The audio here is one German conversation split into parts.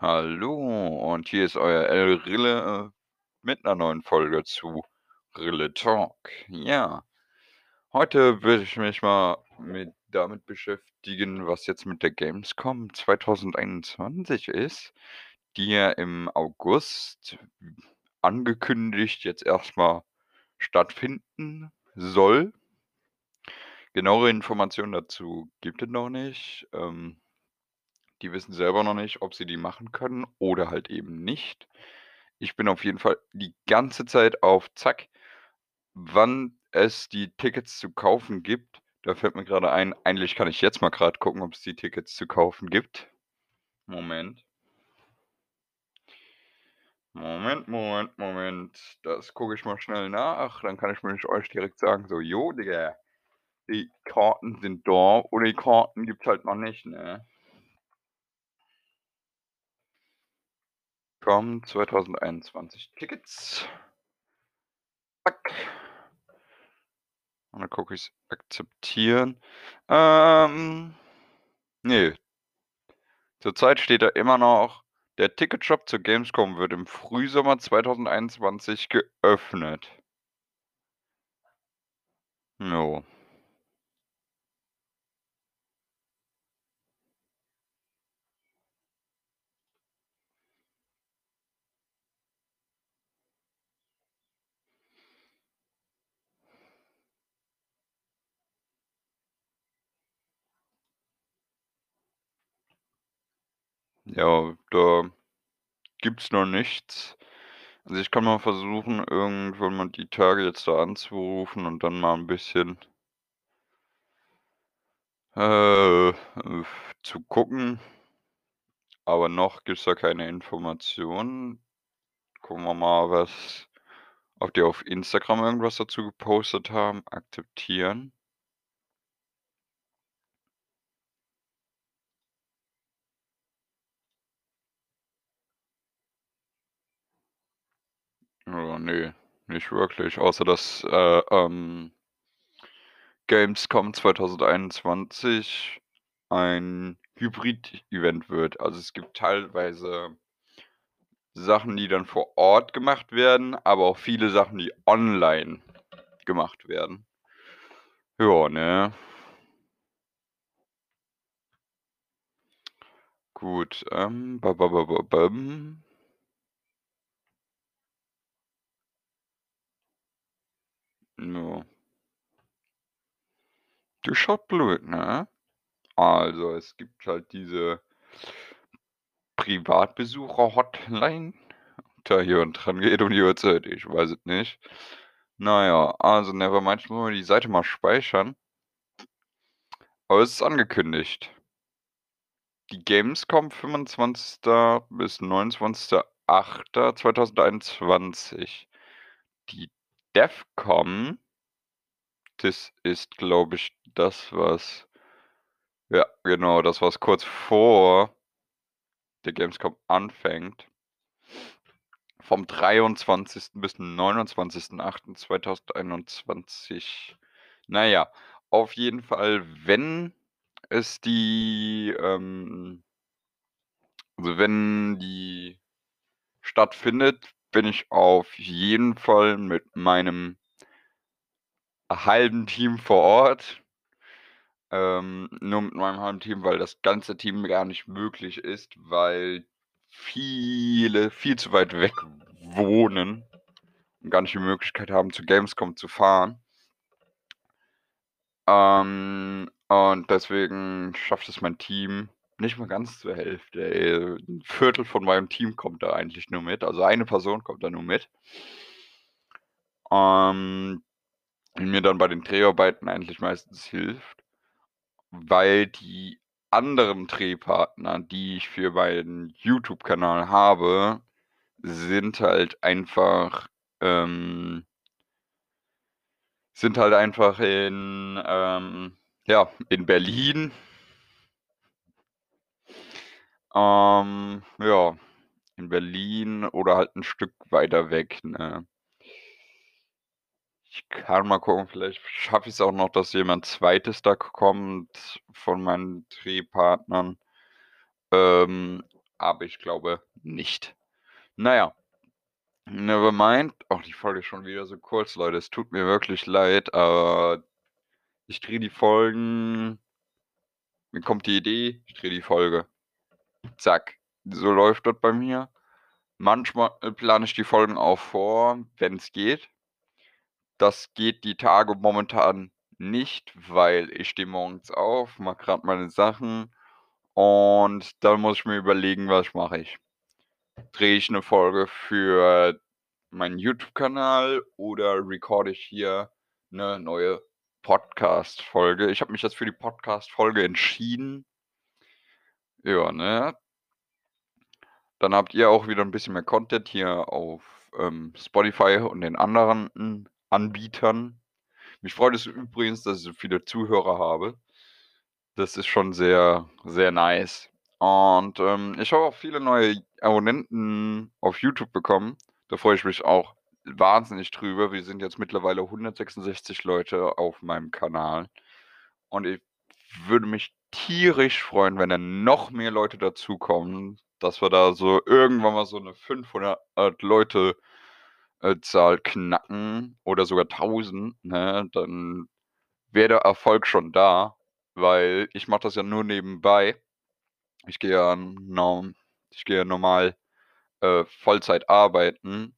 Hallo und hier ist euer El Rille, äh, mit 'ner neuen Folge zu Rille Talk. Ja, heute will ich mich mal mit damit beschäftigen, was jetzt mit der Gamescom 2021 ist, die ja im August angekündigt jetzt erst mal stattfinden soll. Genauere Informationen dazu gibt es noch nicht. Ähm, die wissen selber noch nicht, ob sie die machen können oder halt eben nicht. Ich bin auf jeden Fall die ganze Zeit auf Zack, wann es die Tickets zu kaufen gibt. Da fällt mir gerade ein, eigentlich kann ich jetzt mal gerade gucken, ob es die Tickets zu kaufen gibt. Moment. Moment, Moment, Moment. Das gucke ich mal schnell nach, dann kann ich nämlich euch direkt sagen, so: „Jo, Digga, die Karten sind da oder die Karten gibt's halt noch nicht“, ne? Kommen 2021 Tickets. Zack. Und dann gucke ich's akzeptieren. Ähm, ne. Zurzeit steht da immer noch: „Der Ticketshop zur Gamescom wird im Frühsommer 2021 geöffnet.“ Jo. Ja, da gibt's noch nichts. Also, ich kann mal versuchen, irgendwann mal die Tage jetzt da anzurufen und dann mal 'n bisschen äh, zu gucken. Aber noch gibt's da keine Informationen. Gucken wir mal, was ob die auf Instagram irgendwas dazu gepostet haben. Akzeptieren. Ja, ne, nicht wirklich, außer dass, äh, ähm Gamescom 2021 ein Hybrid-Event wird. Also, es gibt teilweise Sachen, die dann vor Ort gemacht werden, aber auch viele Sachen, die online gemacht werden. Ja, ne? Gut, ähm, ba Ja. Das ist halt blöd, ne? Also, es gibt halt diese Privatbesucher-Hotline. Da jemand drangeht um die Uhrzeit, ich weiß es nicht. Na ja, also never mind, ich muss mal die Seite mal speichern. Aber es ist angekündigt. Die Gamescom 25. bis 29.08.2021. Die DevCon das ist, glaube ich, das, was ja, genau, das, was kurz vor der Gamescom anfängt. Vom 23. bis 29.08.2021. Na ja, auf jeden Fall, wenn es die, ähm also, wenn die stattfindet, bin ich auf jeden Fall mit meinem halben Team vor Ort. Ähm, nur mit meinem halben Team, weil das ganze Team gar nicht möglich ist, weil viele viel zu weit weg wohnen und gar nicht die Möglichkeit haben, zur Gamescom zu fahren. Ähm, und deswegen schafft es mein Team nicht mal ganz zur Hälfte, ey. 1/4 von meinem Team kommt da eigentlich nur mit. Also, eine Person kommt da nur mit. Ähm, mir dann bei den Dreharbeiten eigentlich meistens hilft, weil die anderen Drehpartner, die ich für meinen YouTube-Kanal habe, sind halt einfach, ähm sind halt einfach in, ähm ja, in Berlin. Ähm, ja, in Berlin oder halt 'n Stück weiter weg, ne? Ich kann mal gucken, vielleicht schaffe ich's auch noch, dass jemand Zweites da kommt von meinen Drehpartnern. Ähm, aber ich glaube nicht. Naja, nevermind. Ach, die Folge ist schon wieder so kurz, Leute. Es tut mir wirklich leid, aber ich drehe die Folgen. Mir kommt die Idee, ich drehe die Folge. Zack. So läuft das bei mir. Manchmal äh, plane ich die Folgen auch vor, wenn es geht. Das geht die Tage momentan nicht, weil ich stehe morgens auf, mache gerade meine Sachen und dann muss ich mir überlegen, was mache ich. Drehe ich eine Folge für meinen YouTube-Kanal oder recorde ich hier eine neue Podcast-Folge? Ich habe mich jetzt für die Podcast-Folge entschieden. Ja, ne? Dann habt ihr auch wieder ein bisschen mehr Content hier auf ähm, Spotify und den anderen Anbietern. Mich freut es übrigens, dass ich so viele Zuhörer habe. Das ist schon sehr, sehr nice. Und ähm, ich habe auch viele neue Abonnenten auf YouTube bekommen. Da freue ich mich auch wahnsinnig drüber. Wir sind jetzt mittlerweile 166 Leute auf meinem Kanal. Und ich würde mich tierisch freuen, wenn dann noch mehr Leute dazukommen, dass wir da so irgendwann mal so eine 500 Leute äh, Zahl knacken oder sogar 1000, ne, dann wäre der Erfolg schon da, weil ich mache das ja nur nebenbei. Ich gehe ja, norm, ich gehe ja normal äh, Vollzeit arbeiten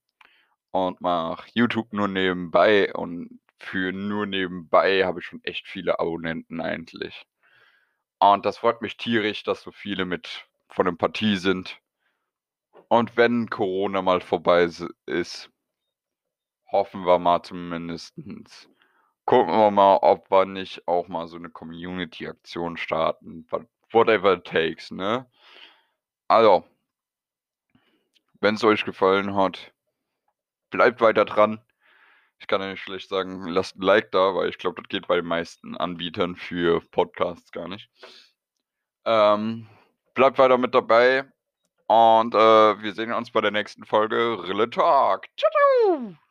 und mache YouTube nur nebenbei und für nur nebenbei habe ich schon echt viele Abonnenten eigentlich. Und das freut mich tierisch, dass so viele mit von der Partie sind. Und wenn Corona mal vorbei ist, hoffen wir mal zumindestens. Gucken wir mal, ob wir nicht auch mal so eine Community-Aktion starten. Whatever it takes, ne? Also, wenn es euch gefallen hat, bleibt weiter dran. Ich kann ja nicht schlecht sagen, lasst ein Like da, weil ich glaube, das geht bei den meisten Anbietern für Podcasts gar nicht. Ähm, bleibt weiter mit dabei und äh, wir sehen uns bei der nächsten Folge Rille Talk. Ciao, ciao!